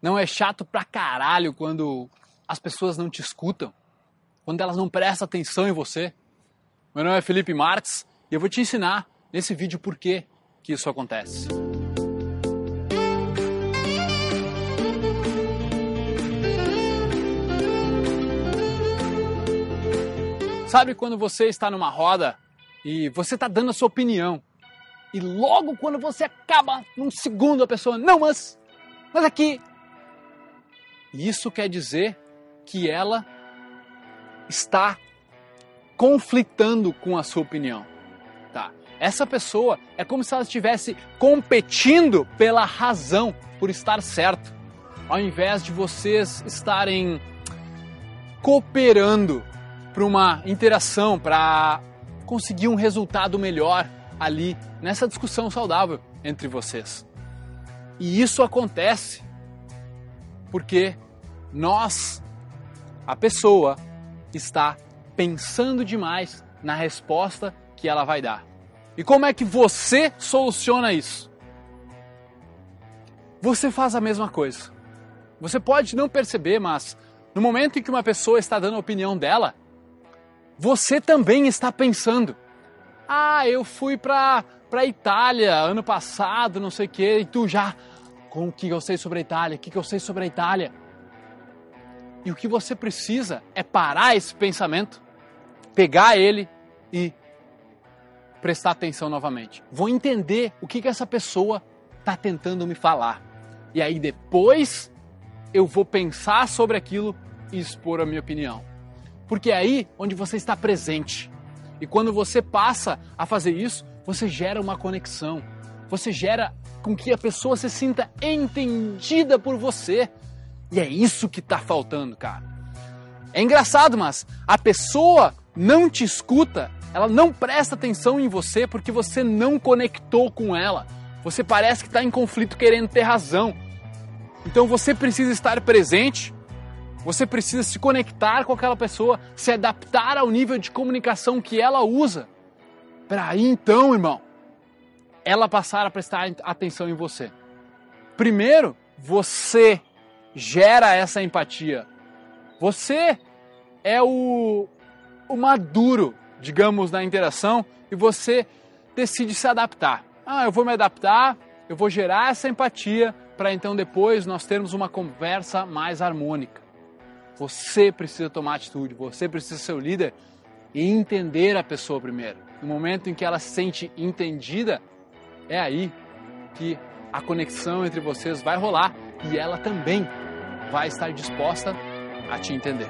Não é chato pra caralho quando as pessoas não te escutam? Quando elas não prestam atenção em você? Meu nome é Felipe Marques e eu vou te ensinar nesse vídeo por que que isso acontece. Sabe quando você está numa roda e você está dando a sua opinião e logo quando você acaba, num segundo, a pessoa, não, mas, mas aqui. Isso quer dizer que ela está conflitando com a sua opinião. Tá? Essa pessoa é como se ela estivesse competindo pela razão, por estar certo, ao invés de vocês estarem cooperando para uma interação, para conseguir um resultado melhor ali nessa discussão saudável entre vocês. E isso acontece porque nós, a pessoa, está pensando demais na resposta que ela vai dar. E como é que você soluciona isso? Você faz a mesma coisa. Você pode não perceber, mas no momento em que uma pessoa está dando a opinião dela, você também está pensando. Ah, eu fui para para Itália ano passado, não sei o quê, e tu já com o que eu sei sobre a Itália, o que eu sei sobre a Itália. E o que você precisa é parar esse pensamento, pegar ele e prestar atenção novamente. Vou entender o que, que essa pessoa está tentando me falar. E aí depois eu vou pensar sobre aquilo e expor a minha opinião. Porque é aí onde você está presente. E quando você passa a fazer isso, você gera uma conexão. Você gera com que a pessoa se sinta entendida por você. E é isso que está faltando, cara. É engraçado, mas a pessoa não te escuta, ela não presta atenção em você porque você não conectou com ela. Você parece que está em conflito querendo ter razão. Então você precisa estar presente você precisa se conectar com aquela pessoa, se adaptar ao nível de comunicação que ela usa. Para aí então, irmão, ela passar a prestar atenção em você. Primeiro, você gera essa empatia. Você é o, o maduro, digamos, na interação e você decide se adaptar. Ah, eu vou me adaptar, eu vou gerar essa empatia para então depois nós termos uma conversa mais harmônica. Você precisa tomar atitude, você precisa ser o líder e entender a pessoa primeiro. No momento em que ela se sente entendida, é aí que a conexão entre vocês vai rolar e ela também vai estar disposta a te entender.